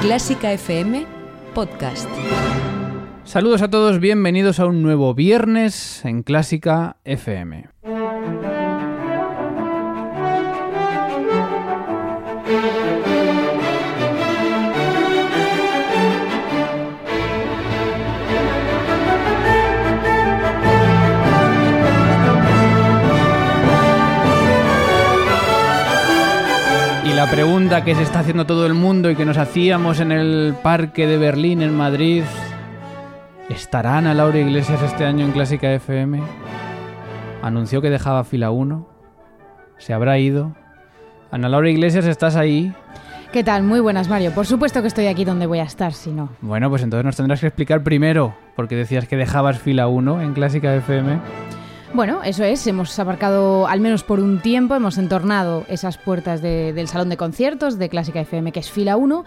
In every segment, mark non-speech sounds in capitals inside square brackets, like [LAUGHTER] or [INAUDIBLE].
Clásica FM Podcast. Saludos a todos, bienvenidos a un nuevo viernes en Clásica FM. La pregunta que se está haciendo todo el mundo y que nos hacíamos en el parque de Berlín, en Madrid, ¿estará Ana Laura Iglesias este año en Clásica FM? Anunció que dejaba fila 1. ¿Se habrá ido? Ana Laura Iglesias, ¿estás ahí? ¿Qué tal? Muy buenas, Mario. Por supuesto que estoy aquí donde voy a estar, si no. Bueno, pues entonces nos tendrás que explicar primero, porque decías que dejabas fila 1 en Clásica FM. Bueno, eso es, hemos abarcado al menos por un tiempo, hemos entornado esas puertas de- del salón de conciertos de Clásica FM, que es fila 1,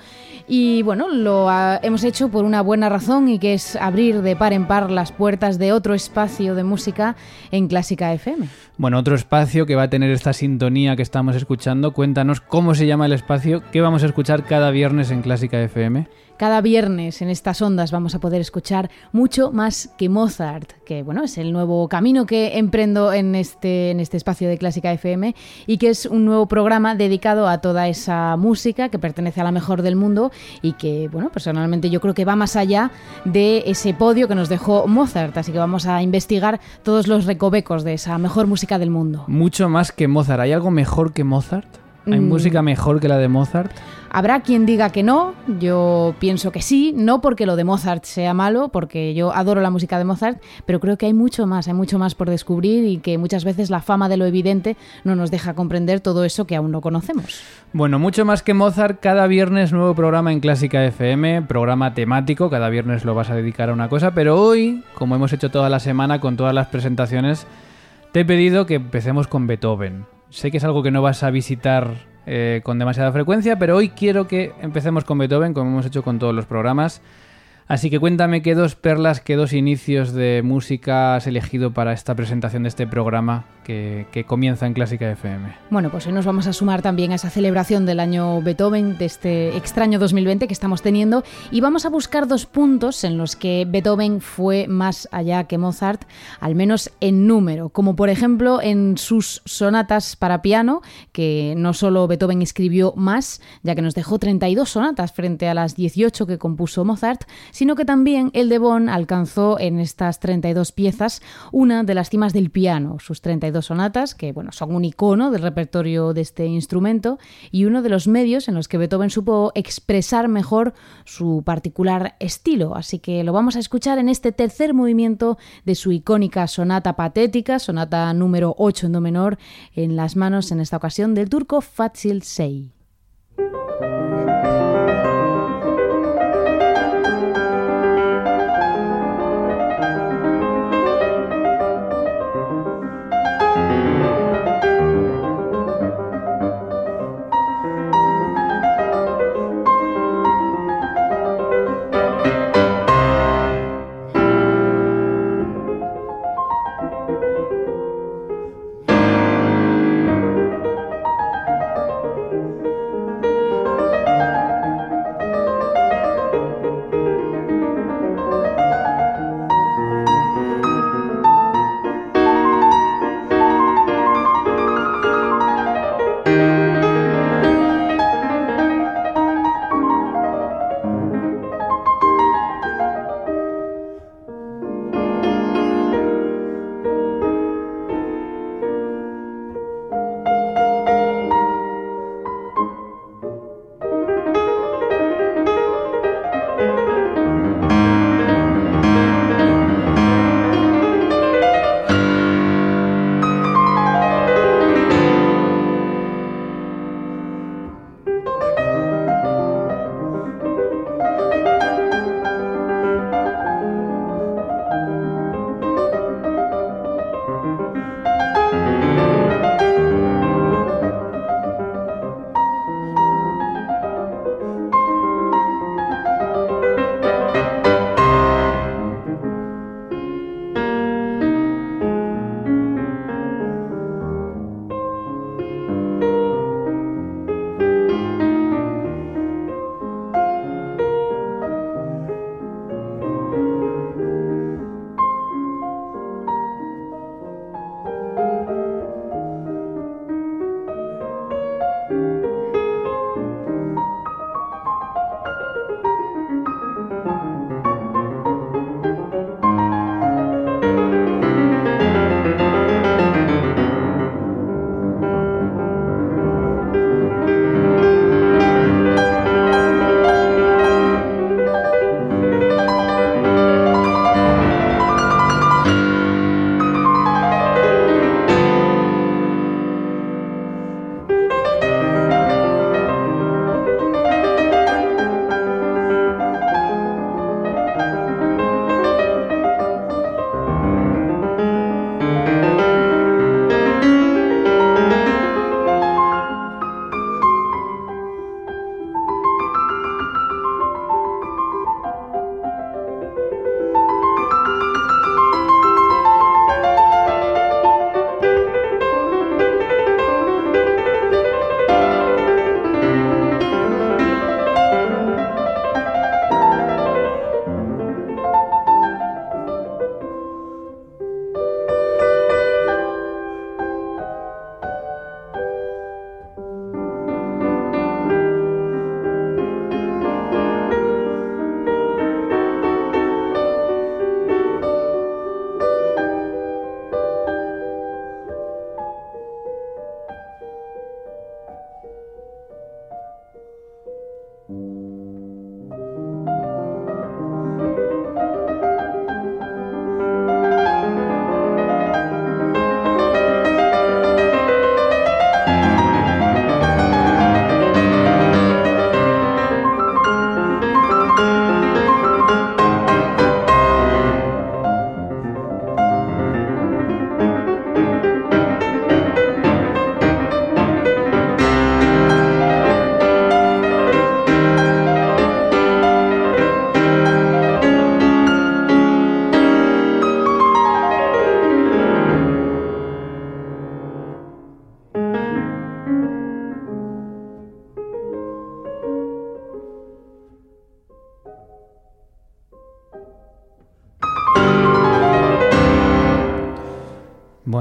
y bueno, lo ha- hemos hecho por una buena razón y que es abrir de par en par las puertas de otro espacio de música en Clásica FM. Bueno, otro espacio que va a tener esta sintonía que estamos escuchando. Cuéntanos cómo se llama el espacio que vamos a escuchar cada viernes en Clásica FM. Cada viernes en estas ondas vamos a poder escuchar mucho más que Mozart, que bueno, es el nuevo camino que emprendo en este, en este espacio de Clásica FM y que es un nuevo programa dedicado a toda esa música que pertenece a la mejor del mundo y que, bueno, personalmente yo creo que va más allá de ese podio que nos dejó Mozart, así que vamos a investigar todos los recovecos de esa mejor música del mundo. Mucho más que Mozart. ¿Hay algo mejor que Mozart? ¿Hay Mm. música mejor que la de Mozart? Habrá quien diga que no, yo pienso que sí, no porque lo de Mozart sea malo, porque yo adoro la música de Mozart, pero creo que hay mucho más, hay mucho más por descubrir y que muchas veces la fama de lo evidente no nos deja comprender todo eso que aún no conocemos. Bueno, mucho más que Mozart. Cada viernes nuevo programa en Clásica FM, programa temático. Cada viernes lo vas a dedicar a una cosa. Pero hoy, como hemos hecho toda la semana con todas las presentaciones, te he pedido que empecemos con Beethoven. Sé que es algo que no vas a visitar eh, con demasiada frecuencia, pero hoy quiero que empecemos con Beethoven, como hemos hecho con todos los programas. Así que cuéntame qué dos perlas, qué dos inicios de música has elegido para esta presentación de este programa que, comienza en Clásica FM. Bueno, pues hoy nos vamos a sumar también a esa celebración del año Beethoven, de este extraño 2020 que estamos teniendo, y vamos a buscar dos puntos en los que Beethoven fue más allá que Mozart, al menos en número, como por ejemplo en sus sonatas para piano, que no solo Beethoven escribió más, ya que nos dejó 32 sonatas frente a las 18 que compuso Mozart, sino que también el de Bonn alcanzó en estas 32 piezas una de las cimas del piano, sus 32 sonatas, que bueno, son un icono del repertorio de este instrumento y uno de los medios en los que Beethoven supo expresar mejor su particular estilo. Así que lo vamos a escuchar en este tercer movimiento de su icónica sonata patética, sonata número 8 en do menor, en las manos en esta ocasión del turco Fatsil Sey.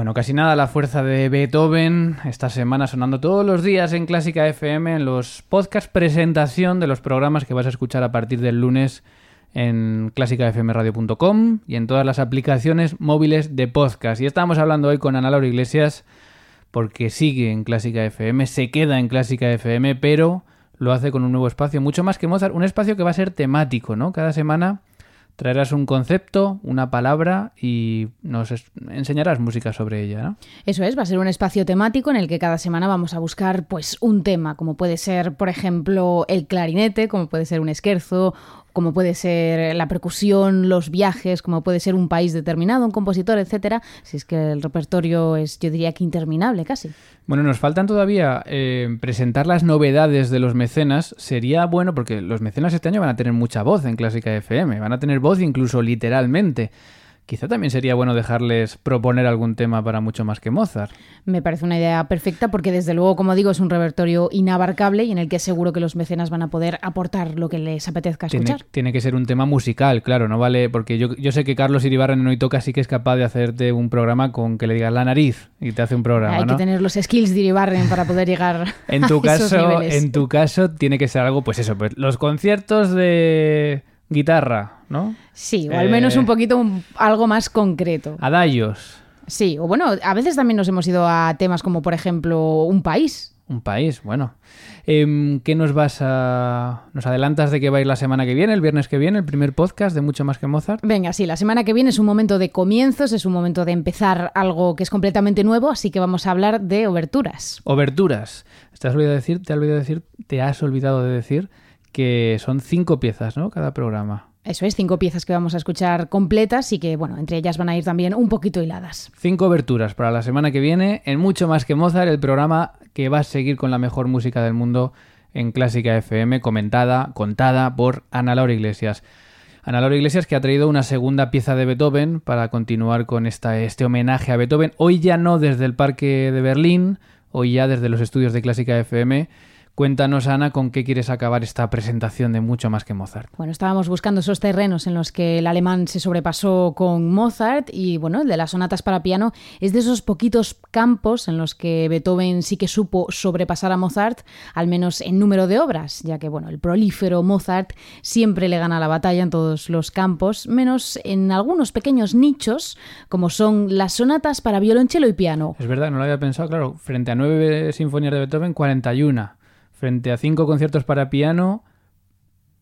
Bueno, casi nada la fuerza de Beethoven esta semana sonando todos los días en Clásica FM en los podcast presentación de los programas que vas a escuchar a partir del lunes en clásicafmradio.com y en todas las aplicaciones móviles de podcast. Y estamos hablando hoy con Ana Laura Iglesias porque sigue en Clásica FM, se queda en Clásica FM, pero lo hace con un nuevo espacio, mucho más que Mozart, un espacio que va a ser temático, ¿no? Cada semana traerás un concepto, una palabra y nos enseñarás música sobre ella, ¿no? Eso es, va a ser un espacio temático en el que cada semana vamos a buscar pues un tema, como puede ser, por ejemplo, el clarinete, como puede ser un esquerzo como puede ser la percusión, los viajes, como puede ser un país determinado, un compositor, etcétera, si es que el repertorio es, yo diría que interminable casi. Bueno, nos faltan todavía eh, presentar las novedades de los mecenas. Sería bueno porque los mecenas este año van a tener mucha voz en Clásica FM, van a tener voz incluso literalmente. Quizá también sería bueno dejarles proponer algún tema para mucho más que Mozart. Me parece una idea perfecta porque desde luego, como digo, es un repertorio inabarcable y en el que seguro que los mecenas van a poder aportar lo que les apetezca escuchar. Tiene, que ser un tema musical, claro, no vale, porque yo, yo sé que Carlos Iribarren en Hoy Toca sí que es capaz de hacerte un programa con que le digas la nariz y te hace un programa. Hay que tener los skills de Iribarren para poder llegar [LAUGHS] en tu a caso, esos niveles. En tu caso tiene que ser algo, pues eso, pues los conciertos de guitarra, ¿no? Sí, o al menos Eh, un poquito un- algo más concreto. Adayos, Sí, o bueno, a veces también nos hemos ido a temas como, por ejemplo, un país. un país, bueno. Em, ¿Qué nos vas a... ¿Nos adelantas de que va a ir la semana que viene, el viernes que viene, el primer podcast de Mucho Más que Mozart? Venga, sí, la semana que viene es un momento de comienzos, es un momento de empezar algo que es completamente nuevo, así que vamos a hablar de oberturas. Oberturas. ¿Te has olvidado de decir, te has olvidado de decir, te has olvidado de decir que son cinco piezas, ¿no? Cada programa. Eso es, cinco piezas que vamos a escuchar completas y que, bueno, entre ellas van a ir también un poquito hiladas. Cinco oberturas para la semana que viene en Mucho Más que Mozart, el programa que va a seguir con la mejor música del mundo en Clásica FM, comentada, contada por Ana Laura Iglesias. Ana Laura Iglesias que ha traído una segunda pieza de Beethoven para continuar con esta, este homenaje a Beethoven. Hoy ya no desde el Parque de Berlín, hoy ya desde los estudios de Clásica FM. Cuéntanos, Ana, con qué quieres acabar esta presentación de Mucho Más que Mozart. Bueno, estábamos buscando esos terrenos en los que el alemán se sobrepasó con Mozart y bueno, el de las sonatas para piano es de esos poquitos campos en los que Beethoven sí que supo sobrepasar a Mozart, al menos en número de obras, ya que bueno, el prolífero Mozart siempre le gana la batalla en todos los campos, menos en algunos pequeños nichos como son las sonatas para violonchelo y piano. Es verdad, no lo había pensado, claro. Frente a nueve sinfonías de Beethoven, 41. Frente a cinco conciertos para piano,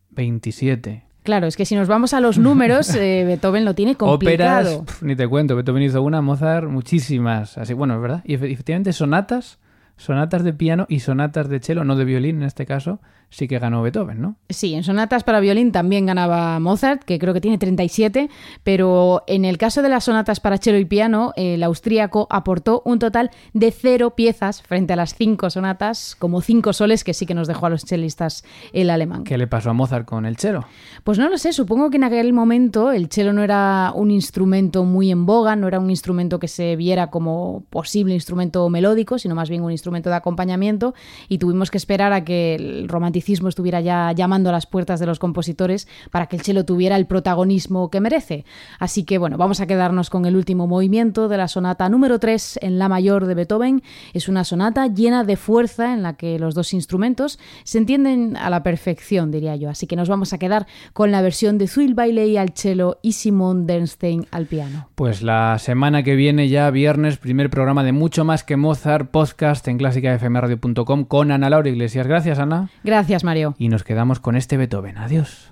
27. Claro, es que si nos vamos a los [LAUGHS] números, eh, Beethoven lo tiene complicado. Óperas, pf, ni te cuento. Beethoven hizo una, Mozart muchísimas. Así, bueno, es verdad. Y efe- efectivamente, sonatas, sonatas de piano y sonatas de cello, no de violín en este caso, sí que ganó Beethoven, ¿no? Sí, en sonatas para violín también ganaba Mozart, que creo que tiene 37, pero en el caso de las sonatas para cello y piano, el austríaco aportó un total de cero piezas frente a las cinco sonatas, como cinco soles que sí que nos dejó a los chelistas el alemán. ¿Qué le pasó a Mozart con el cello? Pues no lo sé, supongo que en aquel momento el cello no era un instrumento muy en boga, no era un instrumento que se viera como posible instrumento melódico, sino más bien un instrumento de acompañamiento y tuvimos que esperar a que el romanticismo estuviera ya llamando a las puertas de los compositores para que el cello tuviera el protagonismo que merece. Así que bueno, vamos a quedarnos con el último movimiento de la sonata número 3 en la mayor de Beethoven. Es una sonata llena de fuerza en la que los dos instrumentos se entienden a la perfección, diría yo. Así que nos vamos a quedar con la versión de Zuil Bailey al cello y Simon Bernstein al piano. Pues la semana que viene ya, viernes, primer programa de Mucho Más que Mozart, podcast en clásicafmradio.com con Ana Laura Iglesias. Gracias, Ana. Gracias, Mario. Y nos quedamos con este Beethoven. Adiós.